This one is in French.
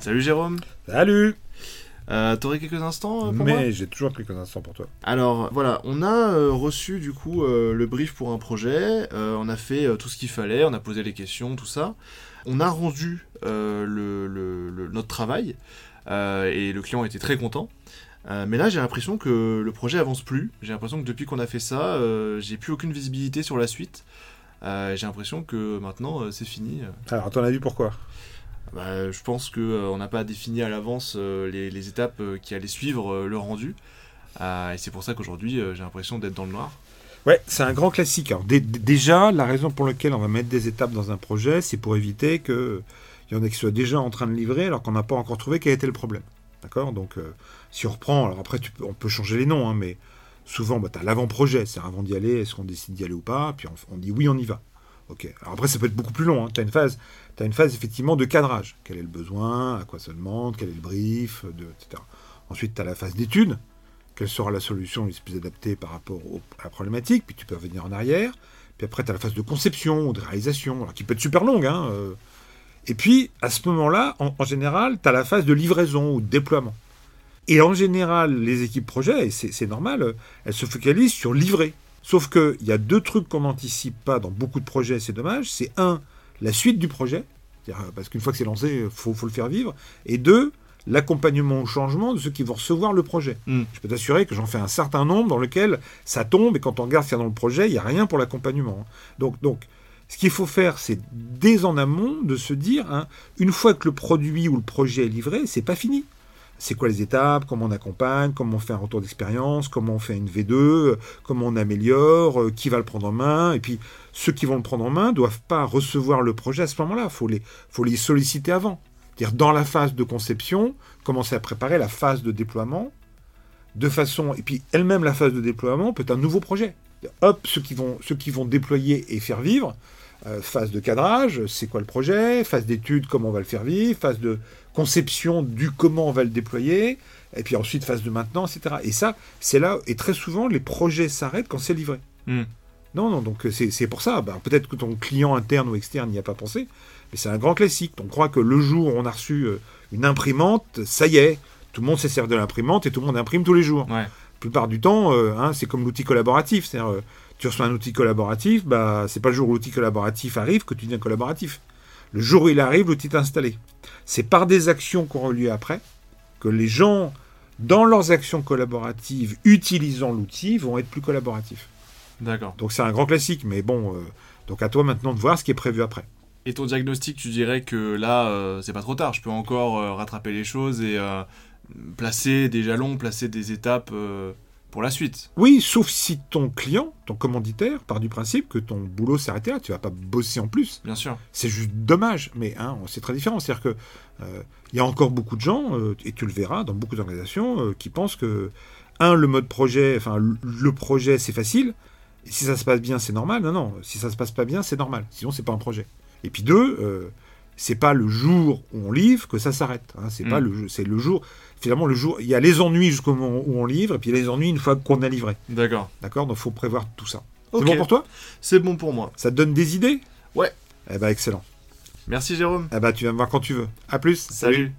Salut Jérôme. Salut Euh, T'aurais quelques instants euh, pour Mais moi? j'ai toujours quelques instants pour toi. Alors voilà, on a euh, reçu du coup le brief pour un projet, on a fait tout ce qu'il fallait, on a posé les questions, tout ça. On a rendu le, le- le- notre travail et le client était très content. Mais là j'ai l'impression que le projet avance plus. J'ai l'impression que depuis qu'on a fait ça, j'ai plus aucune visibilité sur la suite. J'ai l'impression que maintenant c'est fini. Alors, à ton avis, pourquoi? Bah, je pense que euh, n'a pas défini à l'avance euh, les, étapes euh, qui allaient suivre le rendu. Euh, et c'est pour ça qu'aujourd'hui j'ai l'impression d'être dans le noir. Ouais, c'est un grand classique. Dé- déjà, la raison pour laquelle on va mettre des étapes dans un projet, c'est pour éviter qu'il y en ait qui soient déjà en train de livrer alors qu'on n'a pas encore trouvé quel était le problème. D'accord? Donc, si on reprend, alors après, on peut changer les noms, hein, mais souvent, bah, tu as l'avant-projet. C'est avant d'y aller, est-ce qu'on décide d'y aller ou pas? Puis on dit oui, on y va. Ok. Alors après, ça peut être beaucoup plus long. Tu as une phase, as une phase effectivement de cadrage. Quel est le besoin À quoi ça demande Quel est le brief etc. Ensuite, tu as la phase d'étude. Quelle sera la solution la plus adaptée par rapport à la problématique? Puis tu peux revenir en arrière. Puis après, tu as la phase de conception ou de réalisation, alors qui peut être super longue. Hein, euh. Et puis, à ce moment-là, en, général, tu as la phase de livraison ou de déploiement. Et en général, les équipes projet, et c'est c'est normal, euh, elles se focalisent sur livrer. Sauf qu'il y a deux trucs qu'on n'anticipe pas dans beaucoup de projets, c'est dommage. C'est un, la suite du projet, euh, parce qu'une fois que c'est lancé, il faut, faut le faire vivre. Et deux, l'accompagnement au changement de ceux qui vont recevoir le projet. Mm. Je peux t'assurer que j'en fais un certain nombre dans lequel ça tombe, et quand on regarde ce qu'il y a dans le projet, il n'y a rien pour l'accompagnement. Donc, donc, ce qu'il faut faire, c'est dès en amont de se dire, hein, une fois que le produit ou le projet est livré, c'est pas fini. C'est quoi les étapes, comment on accompagne, comment on fait un retour d'expérience, comment on fait une V2, euh, comment on améliore, euh, qui va le prendre en main. Et puis, ceux qui vont le prendre en main doivent pas recevoir le projet à ce moment-là. Il faut les, faut les solliciter avant. C'est-à-dire, dans la phase de conception, commencer à préparer la phase de déploiement, de façon. Et puis, elle-même, la phase de déploiement peut être un nouveau projet. Hop, ceux qui vont, ceux qui vont déployer et faire vivre, euh, phase de cadrage, c'est quoi le projet, phase d'étude, comment on va le faire vivre, phase de conception du comment on va le déployer, et puis ensuite phase de maintenance, etc. Et ça, c'est là, et très souvent, les projets s'arrêtent quand c'est livré. Hmm. Non, non, donc euh, c'est pour ça. Ben, Peut-être que ton client interne ou externe n'y a pas pensé, mais c'est un grand classique. On croit que le jour où on a reçu euh, une imprimante, ça y est, tout le monde sait servir de l'imprimante et tout le monde imprime tous les jours. Ouais. La plupart du temps, euh, hein, c'est comme l'outil collaboratif. C'est-à-dire, euh, tu reçois un outil collaboratif, bah, c'est pas le jour où l'outil collaboratif arrive que tu deviens collaboratif. Le jour où il arrive, l'outil est installé. C'est par des actions qui auront lieu après que les gens, dans leurs actions collaboratives, utilisant l'outil, vont être plus collaboratifs. D'accord. Donc c'est un grand classique, mais bon, euh, donc à toi maintenant de voir ce qui est prévu après. Et ton diagnostic, tu dirais que là, euh, c'est pas trop tard. Je peux encore euh, rattraper les choses et placer des jalons, placer des étapes pour la suite. Oui, sauf si ton client, ton commanditaire, part du principe que ton boulot s'est arrêté là, tu vas pas bosser en plus. Bien sûr. C'est juste dommage, mais hein, c'est très différent. C'est-à-dire que euh, il y a encore beaucoup de gens, euh, et tu le verras dans beaucoup d'organisations, euh, qui pensent que un, le mode projet, enfin le- projet, c'est facile. Et si ça se passe bien, c'est normal. Non, non. Si ça se passe pas bien, c'est normal. Sinon, c'est pas un projet. Et puis deux, c'est pas le jour où on livre que ça s'arrête. hein. C'est Mm. pas le, c'est le jour. Finalement, le jour, il y a les ennuis jusqu'au moment où on livre, et puis les ennuis une fois qu'on a livré. D'accord. D'accord? Donc, faut prévoir tout ça. C'est bon pour toi? C'est bon pour moi. Ça te donne des idées? Ouais. Eh ben, excellent. Merci Jérôme. Eh ben, tu vas me voir quand tu veux. À plus. Salut.